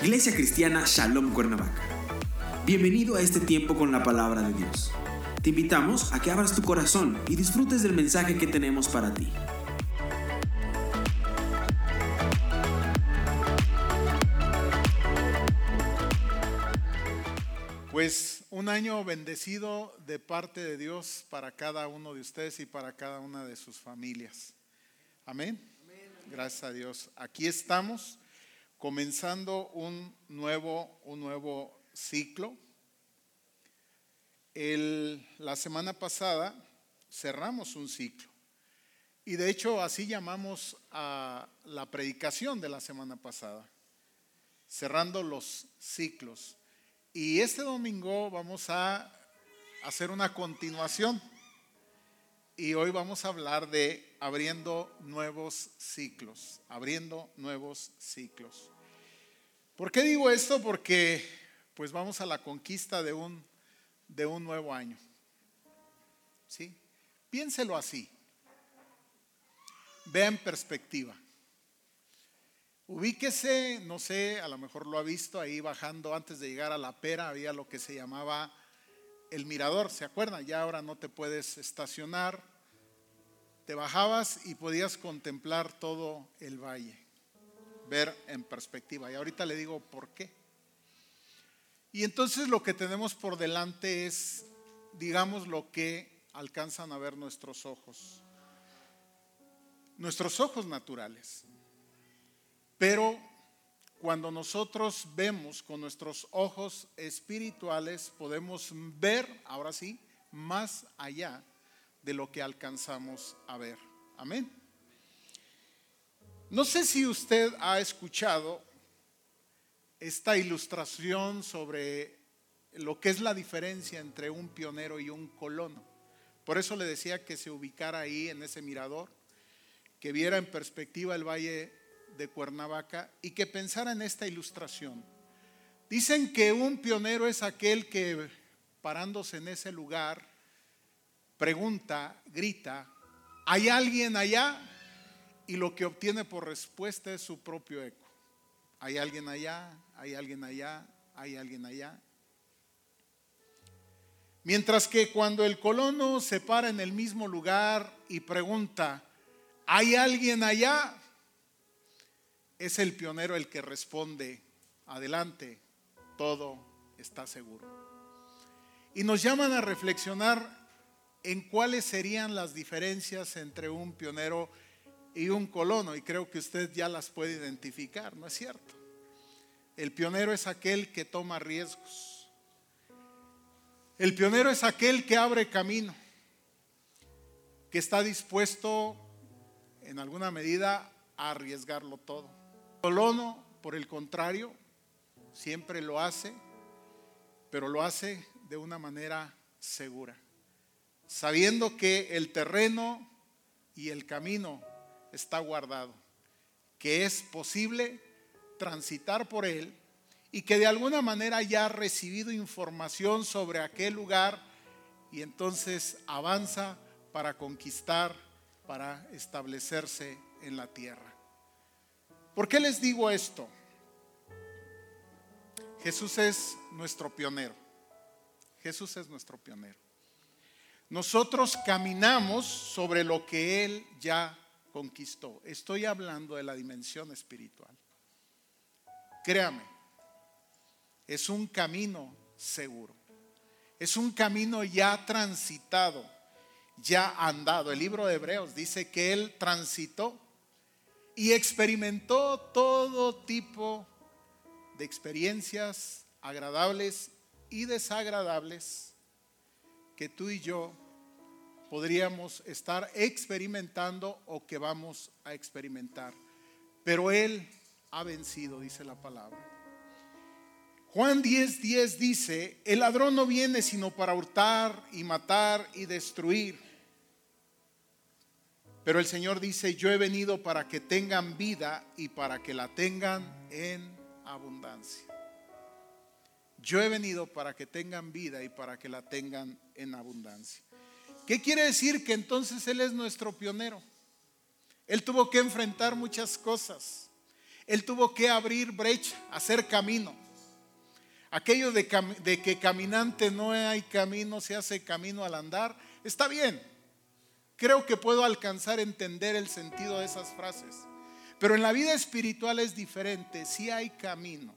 Iglesia Cristiana Shalom Cuernavaca. Bienvenido a este tiempo con la palabra de Dios. Te invitamos a que abras tu corazón y disfrutes del mensaje que tenemos para ti. Pues un año bendecido de parte de Dios para cada uno de ustedes y para cada una de sus familias. Amén. Gracias a Dios. Aquí estamos comenzando un nuevo, un nuevo ciclo. La semana pasada cerramos un ciclo. Y de hecho así llamamos a la predicación de la semana pasada, cerrando los ciclos. Y este domingo vamos a hacer una continuación. Y hoy vamos a hablar de abriendo nuevos ciclos, abriendo nuevos ciclos. ¿Por qué digo esto? Porque pues vamos a la conquista de un, de un nuevo año. ¿Sí? Piénselo así. Vea en perspectiva. Ubíquese, no sé, a lo mejor lo ha visto ahí bajando antes de llegar a la pera, había lo que se llamaba el mirador, ¿se acuerdan? Ya ahora no te puedes estacionar, te bajabas y podías contemplar todo el valle, ver en perspectiva. Y ahorita le digo por qué. Y entonces lo que tenemos por delante es, digamos, lo que alcanzan a ver nuestros ojos, nuestros ojos naturales. Pero cuando nosotros vemos con nuestros ojos espirituales, podemos ver, ahora sí, más allá de lo que alcanzamos a ver. Amén. No sé si usted ha escuchado esta ilustración sobre lo que es la diferencia entre un pionero y un colono. Por eso le decía que se ubicara ahí en ese mirador, que viera en perspectiva el valle de Cuernavaca y que pensara en esta ilustración. Dicen que un pionero es aquel que parándose en ese lugar pregunta, grita, ¿hay alguien allá? Y lo que obtiene por respuesta es su propio eco. ¿Hay alguien allá? ¿Hay alguien allá? ¿Hay alguien allá? Mientras que cuando el colono se para en el mismo lugar y pregunta, ¿hay alguien allá? es el pionero el que responde, adelante, todo está seguro. Y nos llaman a reflexionar en cuáles serían las diferencias entre un pionero y un colono, y creo que usted ya las puede identificar, ¿no es cierto? El pionero es aquel que toma riesgos. El pionero es aquel que abre camino, que está dispuesto en alguna medida a arriesgarlo todo. Colono, por el contrario, siempre lo hace, pero lo hace de una manera segura, sabiendo que el terreno y el camino está guardado, que es posible transitar por él y que de alguna manera ya ha recibido información sobre aquel lugar y entonces avanza para conquistar, para establecerse en la tierra. ¿Por qué les digo esto? Jesús es nuestro pionero. Jesús es nuestro pionero. Nosotros caminamos sobre lo que Él ya conquistó. Estoy hablando de la dimensión espiritual. Créame, es un camino seguro. Es un camino ya transitado, ya andado. El libro de Hebreos dice que Él transitó y experimentó todo tipo de experiencias agradables y desagradables que tú y yo podríamos estar experimentando o que vamos a experimentar. Pero Él ha vencido, dice la palabra. Juan 10:10 10 dice, el ladrón no viene sino para hurtar y matar y destruir. Pero el Señor dice, yo he venido para que tengan vida y para que la tengan en abundancia. Yo he venido para que tengan vida y para que la tengan en abundancia. ¿Qué quiere decir? Que entonces Él es nuestro pionero. Él tuvo que enfrentar muchas cosas. Él tuvo que abrir brecha, hacer camino. Aquello de, de, que caminante no hay camino, se hace camino al andar, está bien. Creo que puedo alcanzar a entender el sentido de esas frases. Pero en la vida espiritual es diferente. Si hay camino,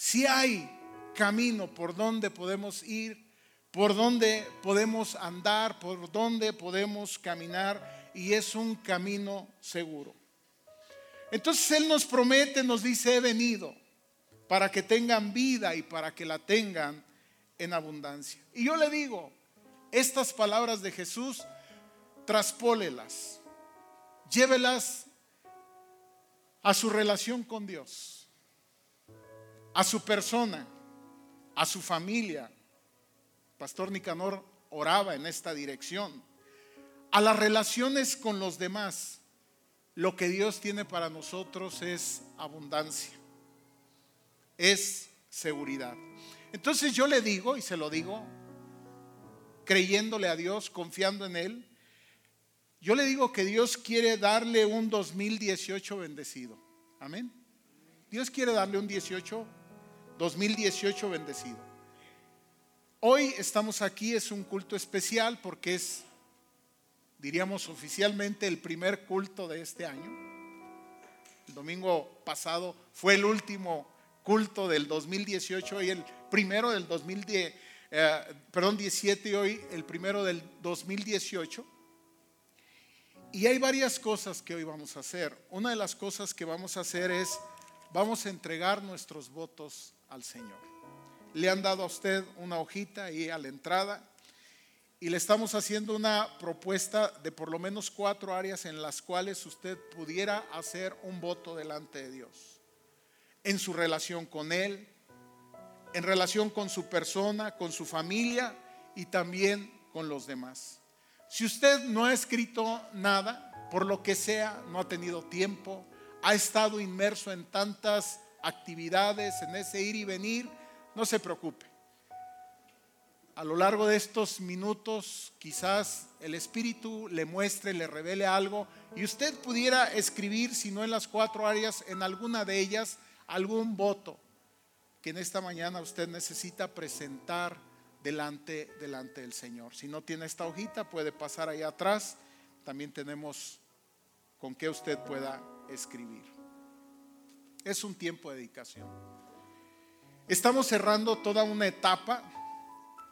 si hay camino por donde podemos ir, por donde podemos andar, por donde podemos caminar, y es un camino seguro. Entonces Él nos promete, nos dice, he venido para que tengan vida y para que la tengan en abundancia. Y yo le digo, estas palabras de Jesús, traspólelas, llévelas a su relación con Dios, a su persona, a su familia. Pastor Nicanor oraba en esta dirección. A las relaciones con los demás, lo que Dios tiene para nosotros es abundancia, es seguridad. Entonces yo le digo, y se lo digo, creyéndole a Dios, confiando en Él, yo le digo que Dios quiere darle un 2018 bendecido. Amén. Dios quiere darle un 18, 2018 bendecido. Hoy estamos aquí, es un culto especial porque es, diríamos oficialmente, el primer culto de este año. El domingo pasado fue el último culto del 2018 y el primero del 2010, eh, perdón, 17 y hoy el primero del 2018. Y hay varias cosas que hoy vamos a hacer. Una de las cosas que vamos a hacer es, vamos a entregar nuestros votos al Señor. Le han dado a usted una hojita ahí a la entrada y le estamos haciendo una propuesta de por lo menos cuatro áreas en las cuales usted pudiera hacer un voto delante de Dios. En su relación con Él, en relación con su persona, con su familia y también con los demás. Si usted no ha escrito nada, por lo que sea, no ha tenido tiempo, ha estado inmerso en tantas actividades, en ese ir y venir, no se preocupe. A lo largo de estos minutos quizás el Espíritu le muestre, le revele algo y usted pudiera escribir, si no en las cuatro áreas, en alguna de ellas, algún voto que en esta mañana usted necesita presentar delante, delante del Señor. Si no tiene esta hojita, puede pasar allá atrás. También tenemos con que usted pueda escribir. Es un tiempo de dedicación. Estamos cerrando toda una etapa.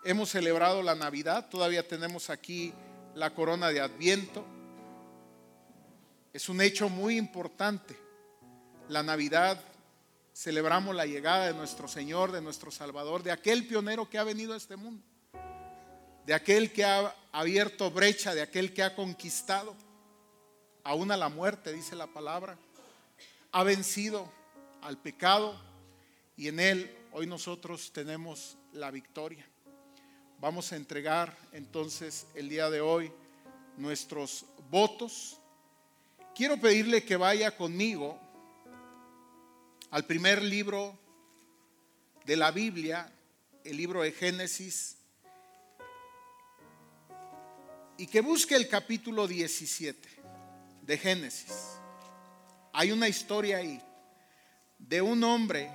Hemos celebrado la Navidad. Todavía tenemos aquí la corona de Adviento. Es un hecho muy importante. La Navidad celebramos la llegada de nuestro Señor, de nuestro Salvador, de aquel pionero que ha venido a este mundo, de aquel que ha abierto brecha, de aquel que ha conquistado, aún a la muerte, dice la palabra, ha vencido al pecado y en él hoy nosotros tenemos la victoria. Vamos a entregar entonces el día de hoy nuestros votos. Quiero pedirle que vaya conmigo al primer libro de la Biblia, el libro de Génesis, y que busque el capítulo 17 de Génesis. Hay una historia ahí de un hombre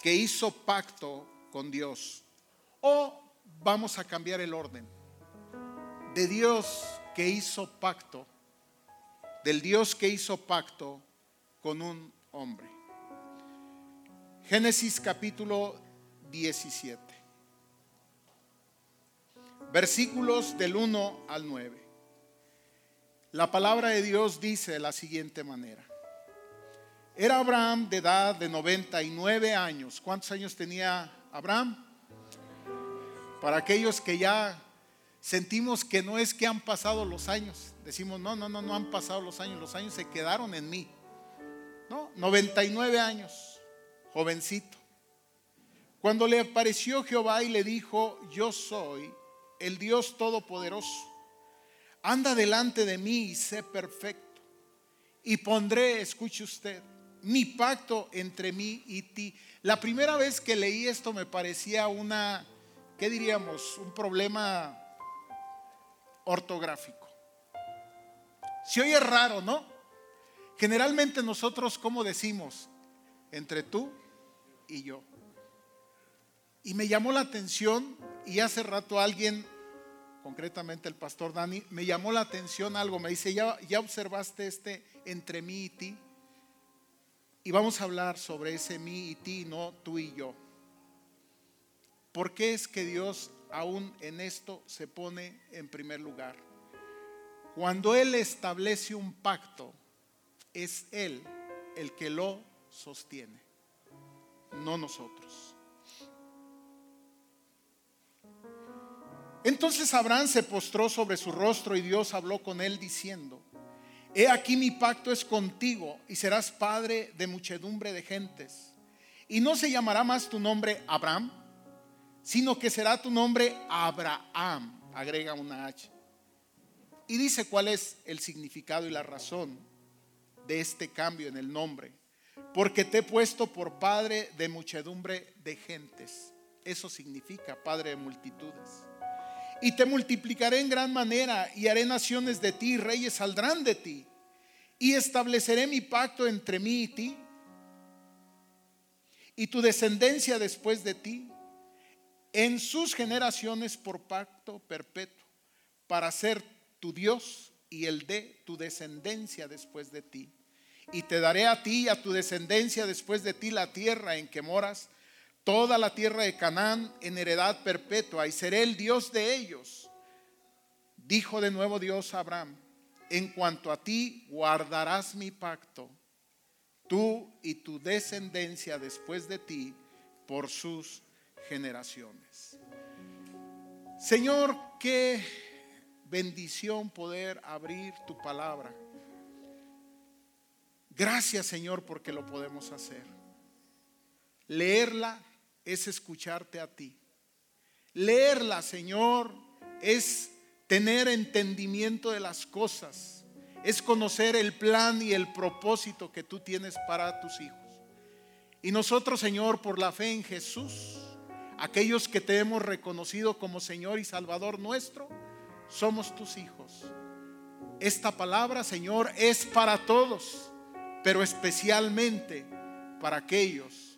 que hizo pacto con Dios. O vamos a cambiar el orden. De Dios que hizo pacto, del Dios que hizo pacto con un hombre. Génesis capítulo 17. Versículos del 1 al 9. La palabra de Dios dice de la siguiente manera. Era Abraham de edad de 99 años. ¿Cuántos años tenía Abraham? Para aquellos que ya sentimos que no es que han pasado los años. Decimos, no, no, no, no han pasado los años. Los años se quedaron en mí. ¿no? 99 años, jovencito. Cuando le apareció Jehová y le dijo, yo soy el Dios Todopoderoso, anda delante de mí y sé perfecto. Y pondré, escuche usted, mi pacto entre mí y ti. La primera vez que leí esto me parecía una, ¿qué diríamos? Un problema ortográfico. Se oye raro, ¿no? Generalmente nosotros, ¿cómo decimos? Entre tú y yo. Y me llamó la atención y hace rato alguien, concretamente el pastor Dani, me llamó la atención algo. Me dice, ¿ya, ya observaste este entre mí y ti? Y vamos a hablar sobre ese mí y ti, no tú y yo. ¿Por qué es que Dios aún en esto se pone en primer lugar? Cuando Él establece un pacto, es Él el que lo sostiene, no nosotros. Entonces Abraham se postró sobre su rostro y Dios habló con él diciendo, He aquí mi pacto es contigo y serás padre de muchedumbre de gentes. Y no se llamará más tu nombre Abraham, sino que será tu nombre Abraham. Agrega una H. Y dice cuál es el significado y la razón de este cambio en el nombre. Porque te he puesto por padre de muchedumbre de gentes. Eso significa padre de multitudes y te multiplicaré en gran manera y haré naciones de ti, reyes saldrán de ti. Y estableceré mi pacto entre mí y ti y tu descendencia después de ti en sus generaciones por pacto perpetuo para ser tu Dios y el de tu descendencia después de ti. Y te daré a ti y a tu descendencia después de ti la tierra en que moras toda la tierra de Canaán en heredad perpetua y seré el Dios de ellos. Dijo de nuevo Dios a Abraham, en cuanto a ti guardarás mi pacto, tú y tu descendencia después de ti por sus generaciones. Señor, qué bendición poder abrir tu palabra. Gracias Señor porque lo podemos hacer. Leerla es escucharte a ti. Leerla, Señor, es tener entendimiento de las cosas, es conocer el plan y el propósito que tú tienes para tus hijos. Y nosotros, Señor, por la fe en Jesús, aquellos que te hemos reconocido como Señor y Salvador nuestro, somos tus hijos. Esta palabra, Señor, es para todos, pero especialmente para aquellos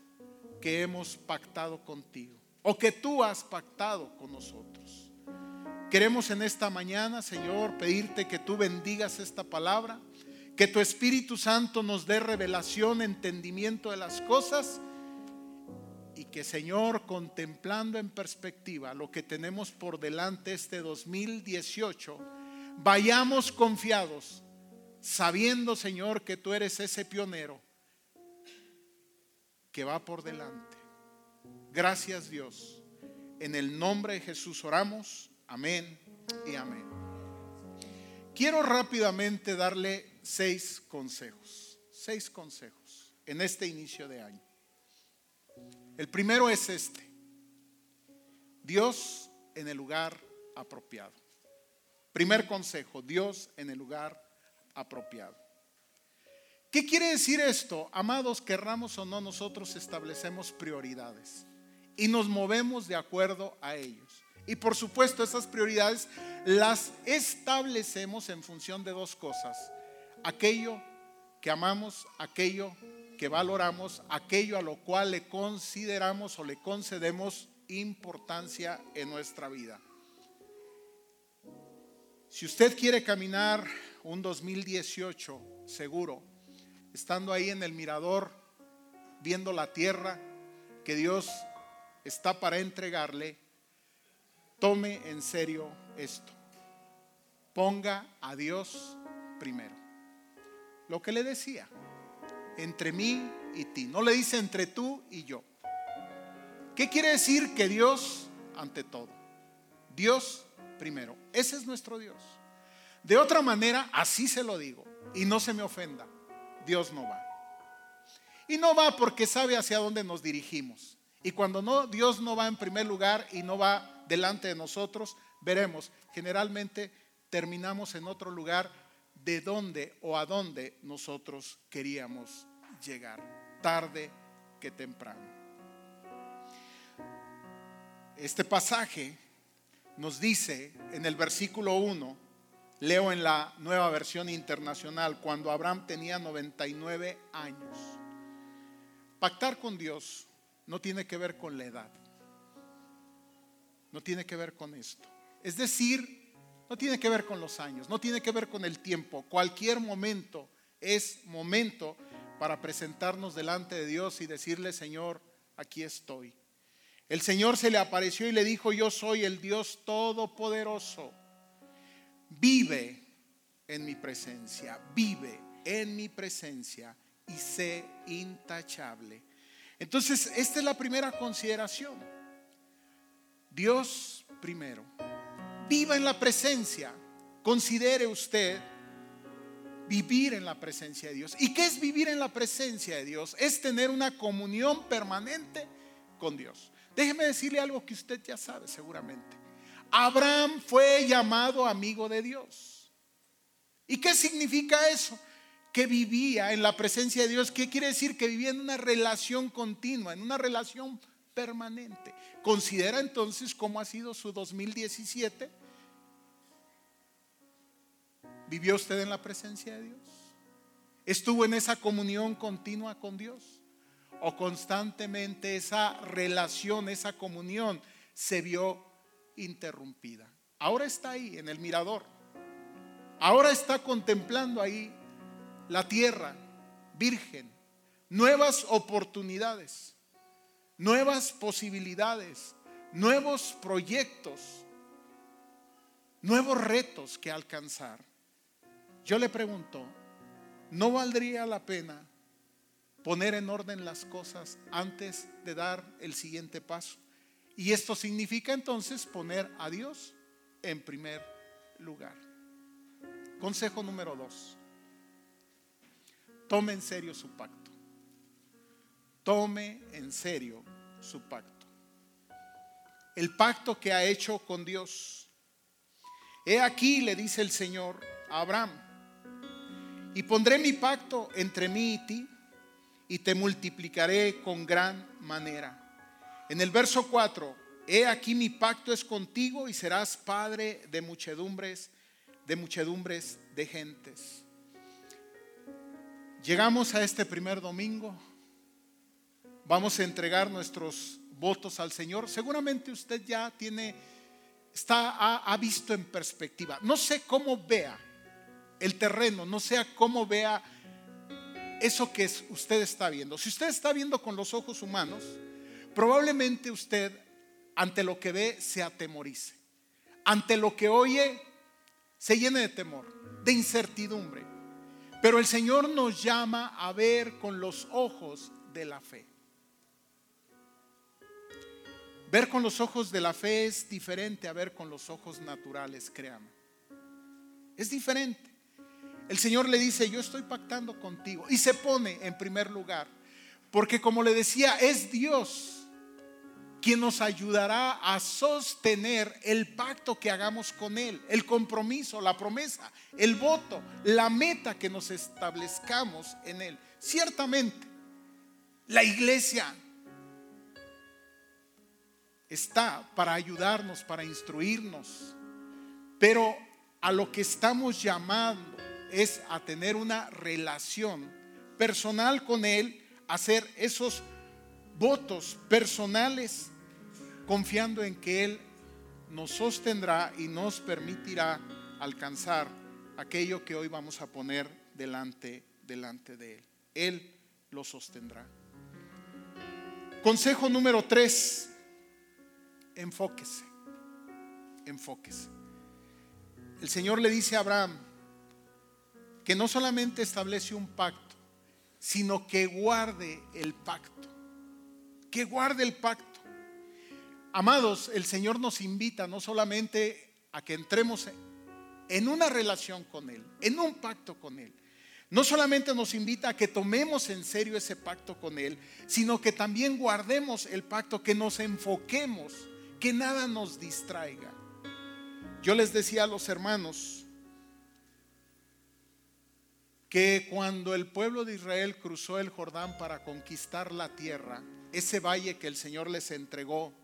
que hemos pactado contigo o que tú has pactado con nosotros. Queremos en esta mañana, Señor, pedirte que tú bendigas esta palabra, que tu Espíritu Santo nos dé revelación, entendimiento de las cosas y que, Señor, contemplando en perspectiva lo que tenemos por delante este 2018, vayamos confiados, sabiendo, Señor, que tú eres ese pionero que va por delante. Gracias Dios. En el nombre de Jesús oramos. Amén y amén. Quiero rápidamente darle seis consejos. Seis consejos en este inicio de año. El primero es este. Dios en el lugar apropiado. Primer consejo, Dios en el lugar apropiado. ¿Qué quiere decir esto? Amados, querramos o no, nosotros establecemos prioridades y nos movemos de acuerdo a ellos. Y por supuesto, esas prioridades las establecemos en función de dos cosas. Aquello que amamos, aquello que valoramos, aquello a lo cual le consideramos o le concedemos importancia en nuestra vida. Si usted quiere caminar un 2018 seguro, estando ahí en el mirador, viendo la tierra que Dios está para entregarle, tome en serio esto. Ponga a Dios primero. Lo que le decía, entre mí y ti. No le dice entre tú y yo. ¿Qué quiere decir que Dios ante todo? Dios primero. Ese es nuestro Dios. De otra manera, así se lo digo. Y no se me ofenda. Dios no va. Y no va porque sabe hacia dónde nos dirigimos. Y cuando no, Dios no va en primer lugar y no va delante de nosotros, veremos, generalmente terminamos en otro lugar de donde o a donde nosotros queríamos llegar, tarde que temprano. Este pasaje nos dice en el versículo 1, Leo en la nueva versión internacional, cuando Abraham tenía 99 años. Pactar con Dios no tiene que ver con la edad. No tiene que ver con esto. Es decir, no tiene que ver con los años, no tiene que ver con el tiempo. Cualquier momento es momento para presentarnos delante de Dios y decirle, Señor, aquí estoy. El Señor se le apareció y le dijo, yo soy el Dios Todopoderoso. Vive en mi presencia, vive en mi presencia y sé intachable. Entonces, esta es la primera consideración. Dios primero. Viva en la presencia. Considere usted vivir en la presencia de Dios. ¿Y qué es vivir en la presencia de Dios? Es tener una comunión permanente con Dios. Déjeme decirle algo que usted ya sabe seguramente. Abraham fue llamado amigo de Dios. ¿Y qué significa eso? Que vivía en la presencia de Dios. ¿Qué quiere decir? Que vivía en una relación continua, en una relación permanente. Considera entonces cómo ha sido su 2017 ¿Vivió usted en la presencia de Dios? ¿Estuvo en esa comunión continua con Dios? ¿O constantemente esa relación, esa comunión se vio interrumpida? Ahora está ahí en el mirador. Ahora está contemplando ahí la tierra virgen, nuevas oportunidades, nuevas posibilidades, nuevos proyectos, nuevos retos que alcanzar. Yo le pregunto, ¿no valdría la pena poner en orden las cosas antes de dar el siguiente paso? Y esto significa entonces poner a Dios en primer lugar. Consejo número dos. Tome en serio su pacto. Tome en serio su pacto. El pacto que ha hecho con Dios. He aquí, le dice el Señor a Abraham y pondré mi pacto entre mí y ti y te multiplicaré con gran manera. En el verso 4, he aquí mi pacto es contigo y serás padre de muchedumbres, de muchedumbres de gentes. Llegamos a este primer domingo. Vamos a entregar nuestros votos al Señor. Seguramente usted ya tiene, está, ha, visto en perspectiva. No sé cómo vea el terreno, no sea cómo vea eso que usted está viendo. Si usted está viendo con los ojos humanos, probablemente usted ante lo que ve se atemorice. Ante lo que oye se llene de temor, de incertidumbre. Pero el Señor nos llama a ver con los ojos de la fe. Ver con los ojos de la fe es diferente a ver con los ojos naturales, créame. Es diferente. El Señor le dice, yo estoy pactando contigo. Y se pone en primer lugar. Porque como le decía, es Dios quien nos ayudará a sostener el pacto que hagamos con Él, el compromiso, la promesa, el voto, la meta que nos establezcamos en Él. Ciertamente, la iglesia está para ayudarnos, para instruirnos, pero a lo que estamos llamando es a tener una relación personal con Él, hacer esos votos personales, confiando en que Él nos sostendrá y nos permitirá alcanzar aquello que hoy vamos a poner delante, delante de Él. Él lo sostendrá. Consejo número tres, enfóquese, enfóquese. El Señor le dice a Abraham, que no solamente establece un pacto, sino que guarde el pacto. Que guarde el pacto. Amados, el Señor nos invita no solamente a que entremos en una relación con Él, en un pacto con Él. No solamente nos invita a que tomemos en serio ese pacto con Él, sino que también guardemos el pacto, que nos enfoquemos, que nada nos distraiga. Yo les decía a los hermanos, que cuando el pueblo de Israel cruzó el Jordán para conquistar la tierra, ese valle que el Señor les entregó,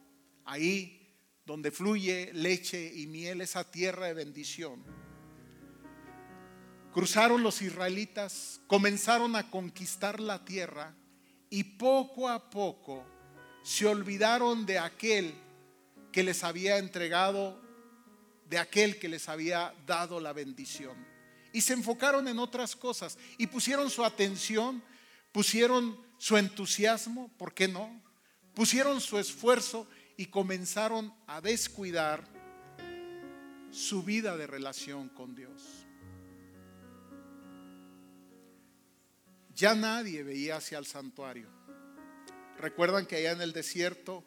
ahí donde fluye leche y miel, esa tierra de bendición, Cruzaron los israelitas, comenzaron a conquistar la tierra y poco a poco se olvidaron de aquel que les había entregado, de aquel que les había dado la bendición. Y se enfocaron en otras cosas y pusieron su atención, pusieron su entusiasmo, ¿por qué no? Pusieron su esfuerzo y comenzaron a descuidar su vida de relación con Dios. ya nadie veía hacia el santuario. Recuerdan que allá en el desierto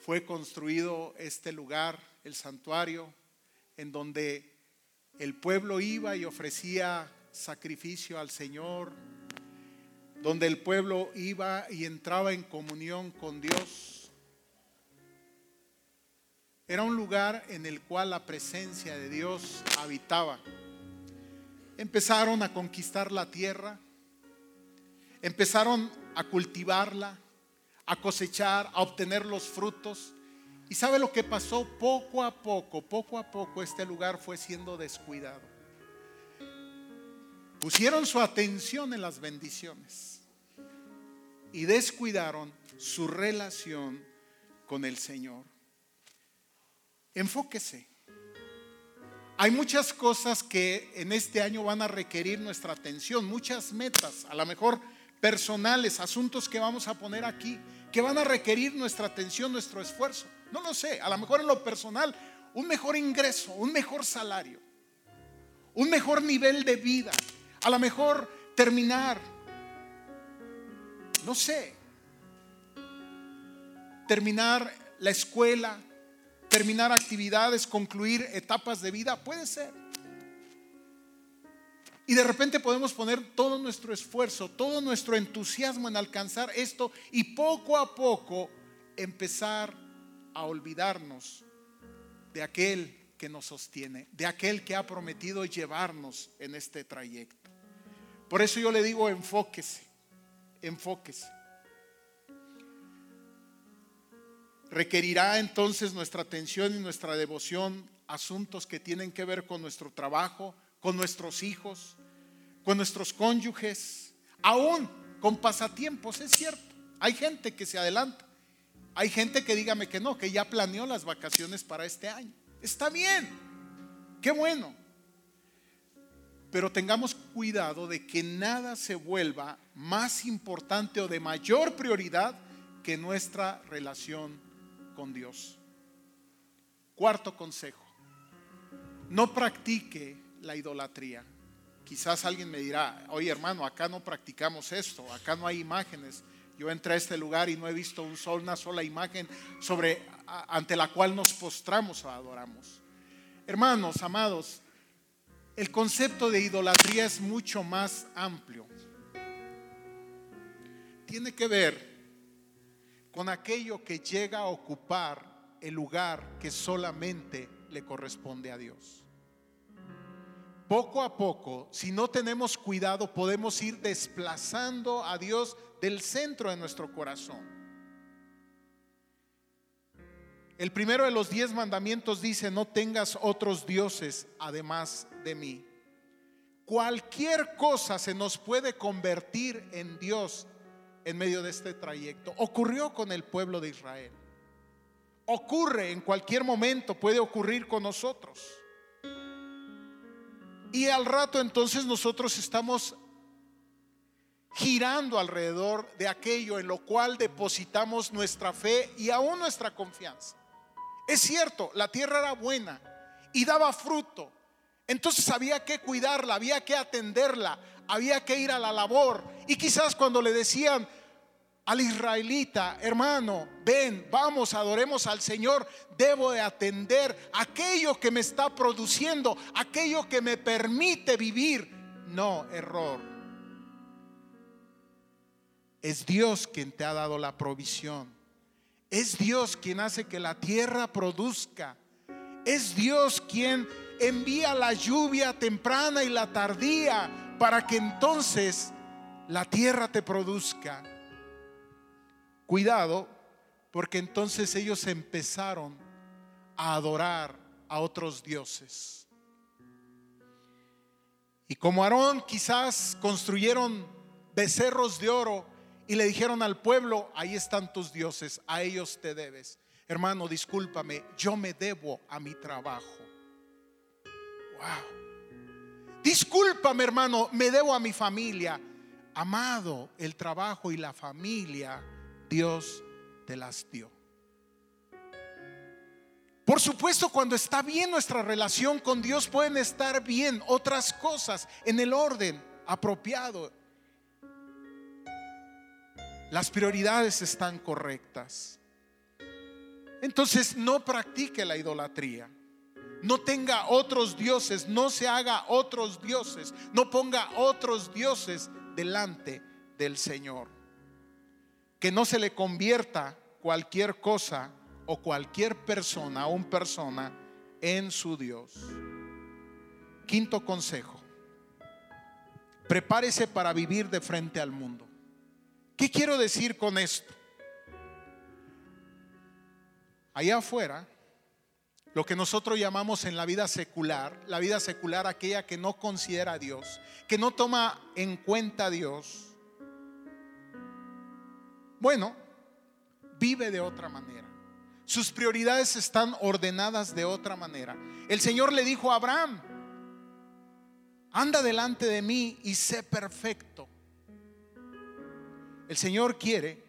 fue construido este lugar, el santuario, en donde el pueblo iba y ofrecía sacrificio al Señor, donde el pueblo iba y entraba en comunión con Dios. Era un lugar en el cual la presencia de Dios habitaba. Empezaron a conquistar la tierra empezaron a cultivarla, a cosechar, a obtener los frutos. ¿Y sabe lo que pasó? Poco a poco, poco a poco este lugar fue siendo descuidado. Pusieron su atención en las bendiciones y descuidaron su relación con el Señor. Enfóquese. Hay muchas cosas que en este año van a requerir nuestra atención, muchas metas. A lo mejor personales, asuntos que vamos a poner aquí, que van a requerir nuestra atención, nuestro esfuerzo. No lo sé, a lo mejor en lo personal, un mejor ingreso, un mejor salario, un mejor nivel de vida, a lo mejor terminar, no sé, terminar la escuela, terminar actividades, concluir etapas de vida, puede ser. Y de repente podemos poner todo nuestro esfuerzo, todo nuestro entusiasmo en alcanzar esto y poco a poco empezar a olvidarnos de aquel que nos sostiene, de aquel que ha prometido llevarnos en este trayecto. Por eso yo le digo, enfóquese, enfóquese. Requerirá entonces nuestra atención y nuestra devoción asuntos que tienen que ver con nuestro trabajo, con nuestros hijos, con nuestros cónyuges, aún con pasatiempos, es cierto. Hay gente que se adelanta. Hay gente que dígame que no, que ya planeó las vacaciones para este año. Está bien, qué bueno. Pero tengamos cuidado de que nada se vuelva más importante o de mayor prioridad que nuestra relación con Dios. Cuarto consejo, no practique la idolatría. Quizás alguien me dirá, oye hermano, acá no practicamos esto, acá no hay imágenes. Yo entré a este lugar y no he visto un sol, una sola imagen sobre, ante la cual nos postramos o adoramos. Hermanos, amados, el concepto de idolatría es mucho más amplio. Tiene que ver con aquello que llega a ocupar el lugar que solamente le corresponde a Dios poco a poco, si no tenemos cuidado, podemos ir desplazando a Dios del centro de nuestro corazón. El primero de los diez mandamientos dice, no tengas otros dioses además de mí. Cualquier cosa se nos puede convertir en Dios en medio de este trayecto. Ocurrió con el pueblo de Israel. Ocurre en cualquier momento, puede ocurrir con nosotros. Y al rato entonces nosotros estamos girando alrededor de aquello en lo cual depositamos nuestra fe y aún nuestra confianza. Es cierto, la tierra era buena y daba fruto. Entonces había que cuidarla, había que atenderla, había que ir a la labor. Y quizás cuando le decían, al israelita, hermano, ven, vamos, adoremos al Señor, debo de atender aquello que me está produciendo, aquello que me permite vivir. No, error. Es Dios quien te ha dado la provisión. Es Dios quien hace que la tierra produzca. Es Dios quien envía la lluvia temprana y la tardía para que entonces la tierra te produzca. Cuidado, porque entonces ellos empezaron a adorar a otros dioses. Y como Aarón quizás construyeron becerros de oro y le dijeron al pueblo, ahí están tus dioses, a ellos te debes. Hermano, discúlpame, yo me debo a mi trabajo. Wow. Discúlpame, hermano, me debo a mi familia. Amado, el trabajo y la familia, Dios te las dio. Por supuesto, cuando está bien nuestra relación con Dios, pueden estar bien otras cosas en el orden apropiado. Las prioridades están correctas. Entonces no practique la idolatría. No tenga otros dioses, no se haga otros dioses, no ponga otros dioses delante del Señor. Que no se le convierta cualquier cosa o cualquier persona o un persona en su Dios. Quinto consejo. Prepárese para vivir de frente al mundo. ¿Qué quiero decir con esto? Allá afuera, lo que nosotros llamamos en la vida secular, la vida secular aquella que no considera a Dios, que no toma en cuenta a Dios, bueno, vive de otra manera. Sus prioridades están ordenadas de otra manera. El Señor le dijo a Abraham, anda delante de mí y sé perfecto. El Señor quiere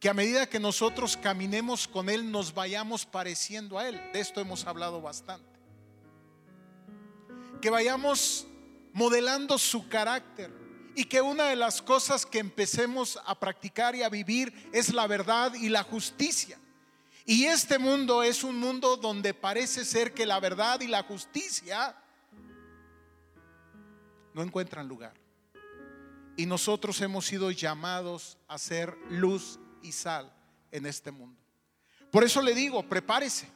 que a medida que nosotros caminemos con Él nos vayamos pareciendo a Él. De esto hemos hablado bastante. Que vayamos modelando su carácter y que una de las cosas que empecemos a practicar y a vivir es la verdad y la justicia. Y este mundo es un mundo donde parece ser que la verdad y la justicia no encuentran lugar. Y nosotros hemos sido llamados a ser luz y sal en este mundo. Por eso le digo, prepárese,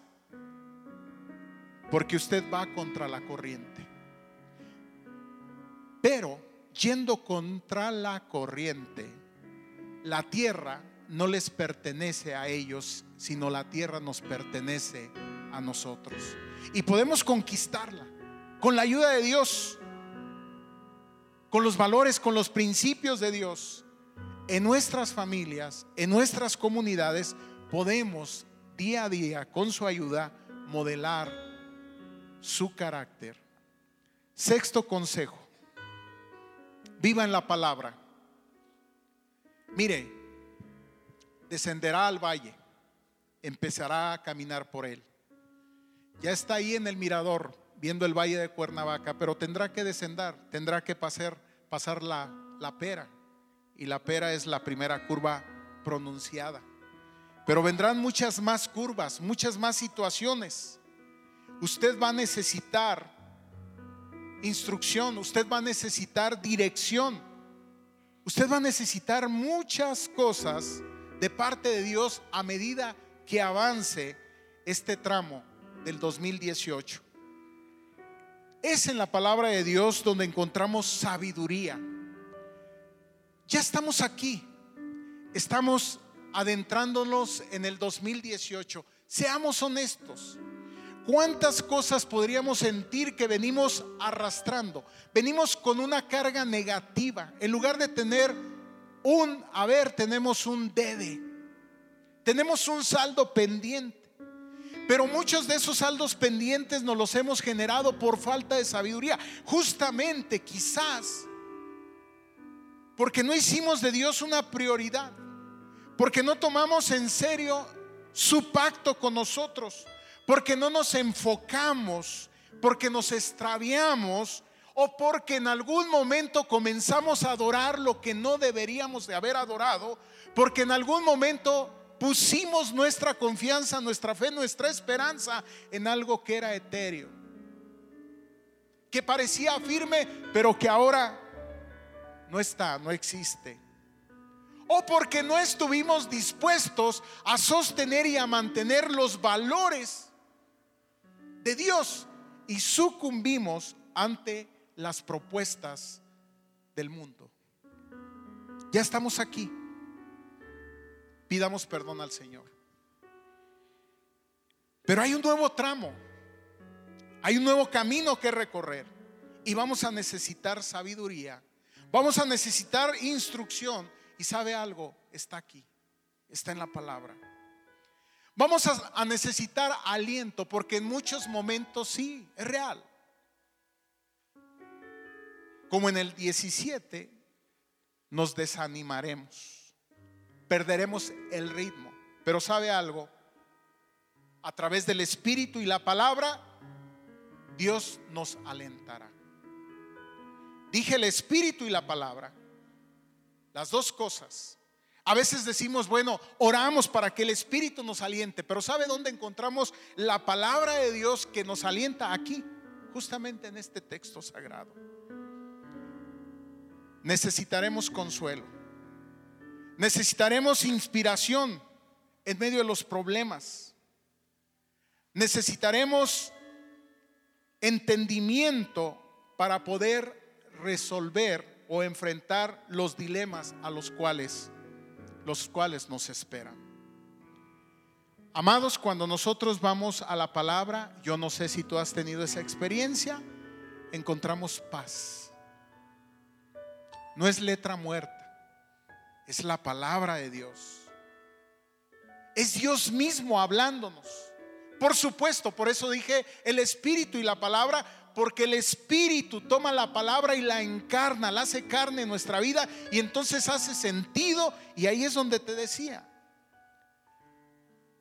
porque usted va contra la corriente. Pero yendo contra la corriente, la tierra no les pertenece a ellos, sino la tierra nos pertenece a nosotros. Y podemos conquistarla con la ayuda de Dios, con los valores, con los principios de Dios. En nuestras familias, en nuestras comunidades, podemos día a día, con su ayuda, modelar su carácter. Sexto consejo, viva en la palabra. Mire, descenderá al valle, empezará a caminar por él. Ya está ahí en el mirador viendo el valle de Cuernavaca, pero tendrá que descender, tendrá que pasar, pasar la, la pera. Y la pera es la primera curva pronunciada. Pero vendrán muchas más curvas, muchas más situaciones. Usted va a necesitar instrucción, usted va a necesitar dirección, usted va a necesitar muchas cosas de parte de Dios a medida que avance este tramo del 2018. Es en la palabra de Dios donde encontramos sabiduría. Ya estamos aquí, estamos adentrándonos en el 2018. Seamos honestos. ¿Cuántas cosas podríamos sentir que venimos arrastrando? Venimos con una carga negativa. En lugar de tener un a ver, tenemos un debe. Tenemos un saldo pendiente. Pero muchos de esos saldos pendientes nos los hemos generado por falta de sabiduría. Justamente, quizás, porque no hicimos de Dios una prioridad. Porque no tomamos en serio su pacto con nosotros porque no nos enfocamos, porque nos extraviamos o porque en algún momento comenzamos a adorar lo que no deberíamos de haber adorado, porque en algún momento pusimos nuestra confianza, nuestra fe, nuestra esperanza en algo que era etéreo, que parecía firme, pero que ahora no está, no existe. O porque no estuvimos dispuestos a sostener y a mantener los valores de Dios y sucumbimos ante las propuestas del mundo. Ya estamos aquí. Pidamos perdón al Señor. Pero hay un nuevo tramo. Hay un nuevo camino que recorrer. y vamos a necesitar sabiduría. Vamos a necesitar instrucción. Y sabe algo, está aquí, está en la palabra. Vamos a, necesitar aliento porque en muchos momentos sí, es real. Como en el 17, nos desanimaremos, perderemos el ritmo. Pero sabe algo, a través del Espíritu y la palabra, Dios nos alentará. Dije el Espíritu y la palabra, las dos cosas. A veces decimos, bueno, oramos para que el Espíritu nos aliente, pero ¿sabe dónde encontramos la palabra de Dios que nos alienta? Aquí, justamente en este texto sagrado. Necesitaremos consuelo. Necesitaremos inspiración en medio de los problemas. Necesitaremos entendimiento para poder resolver o enfrentar los dilemas a los cuales los cuales nos esperan. Amados, cuando nosotros vamos a la palabra, yo no sé si tú has tenido esa experiencia, encontramos paz. No es letra muerta, es la palabra de Dios. Es Dios mismo hablándonos. Por supuesto, por eso dije el Espíritu y la palabra, porque el Espíritu toma la palabra y la encarna, la hace carne en nuestra vida y entonces hace sentido y ahí es donde te decía.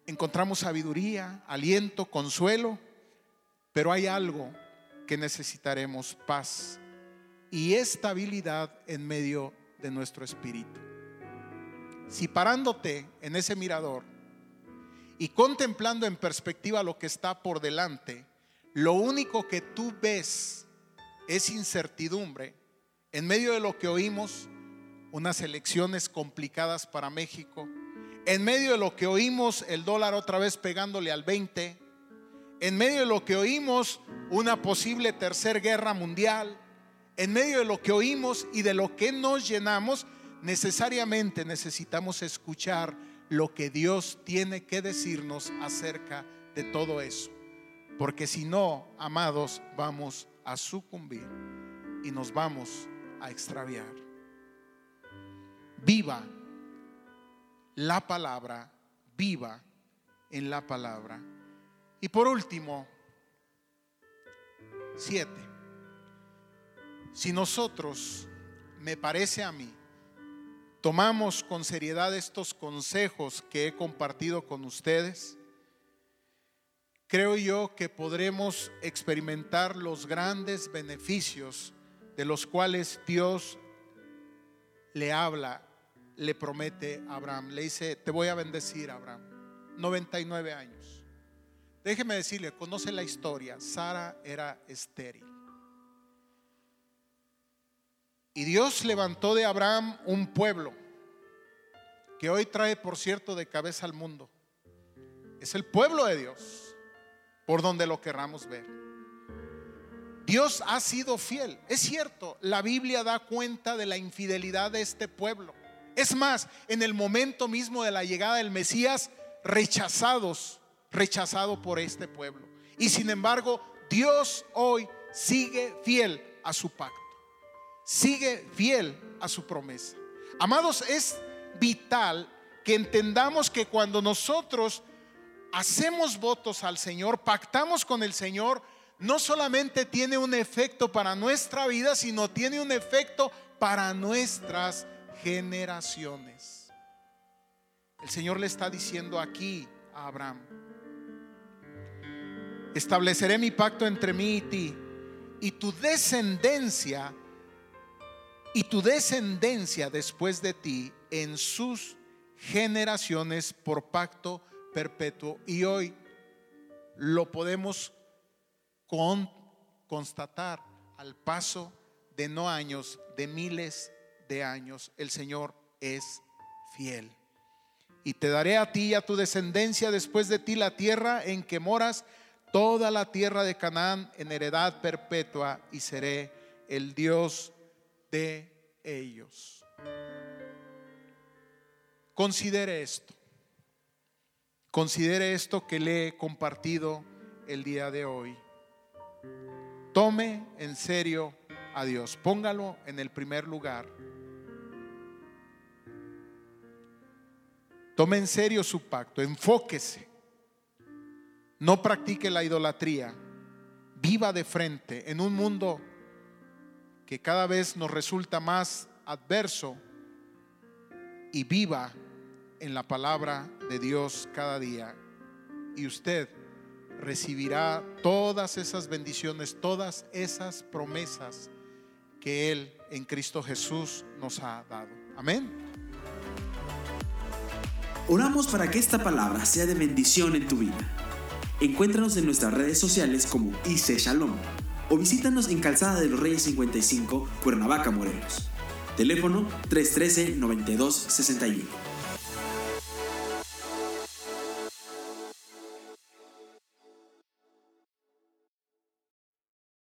Encontramos sabiduría, aliento, consuelo, pero hay algo que necesitaremos, paz y estabilidad en medio de nuestro espíritu. Si parándote en ese mirador y contemplando en perspectiva lo que está por delante, lo único que tú ves es incertidumbre. En medio de lo que oímos, unas elecciones complicadas para México, en medio de lo que oímos, el dólar otra vez pegándole al 20, en medio de lo que oímos, una posible tercera guerra mundial, en medio de lo que oímos y de lo que nos llenamos, necesariamente necesitamos escuchar lo que Dios tiene que decirnos acerca de todo eso. Porque si no, amados, vamos a sucumbir y nos vamos a extraviar. Viva la palabra, viva en la palabra. Y por último, siete. Si nosotros, me parece a mí, tomamos con seriedad estos consejos que he compartido con ustedes, creo yo que podremos experimentar los grandes beneficios de los cuales Dios le habla, le promete a Abraham. Le dice, te voy a bendecir, Abraham. 99 años. Déjeme decirle, conoce la historia. Sara era estéril. Y Dios levantó de Abraham un pueblo que hoy trae, por cierto, de cabeza al mundo. Es el pueblo de Dios por donde lo querramos ver. Dios ha sido fiel. Es cierto, la Biblia da cuenta de la infidelidad de este pueblo. Es más, en el momento mismo de la llegada del Mesías, rechazados, rechazado por este pueblo. Y sin embargo, Dios hoy sigue fiel a su pacto. Sigue fiel a su promesa. Amados, es vital que entendamos que cuando nosotros hacemos votos al Señor, pactamos con el Señor, no solamente tiene un efecto para nuestra vida, sino tiene un efecto para nuestras generaciones. El Señor le está diciendo aquí a Abraham, estableceré mi pacto entre mí y ti, y tu descendencia, y tu descendencia después de ti en sus generaciones por pacto perpetuo y hoy lo podemos constatar al paso de no años, de miles de años. El Señor es fiel. Y te daré a ti y a tu descendencia después de ti la tierra en que moras, toda la tierra de Canaán en heredad perpetua, y seré el Dios de ellos. Considere esto. Considere esto que le he compartido el día de hoy. Tome en serio a Dios. Póngalo en el primer lugar. Tome en serio su pacto. Enfóquese. No practique la idolatría. Viva de frente en un mundo que cada vez nos resulta más adverso y viva en la palabra de Dios cada día. Y usted recibirá todas esas bendiciones, todas esas promesas que Él en Cristo Jesús nos ha dado. Amén. Oramos para que esta palabra sea de bendición en tu vida. Encuéntranos en nuestras redes sociales como IC Shalom o visítanos en Calzada de los Reyes 55, Cuernavaca, Morelos. Teléfono 313-9261.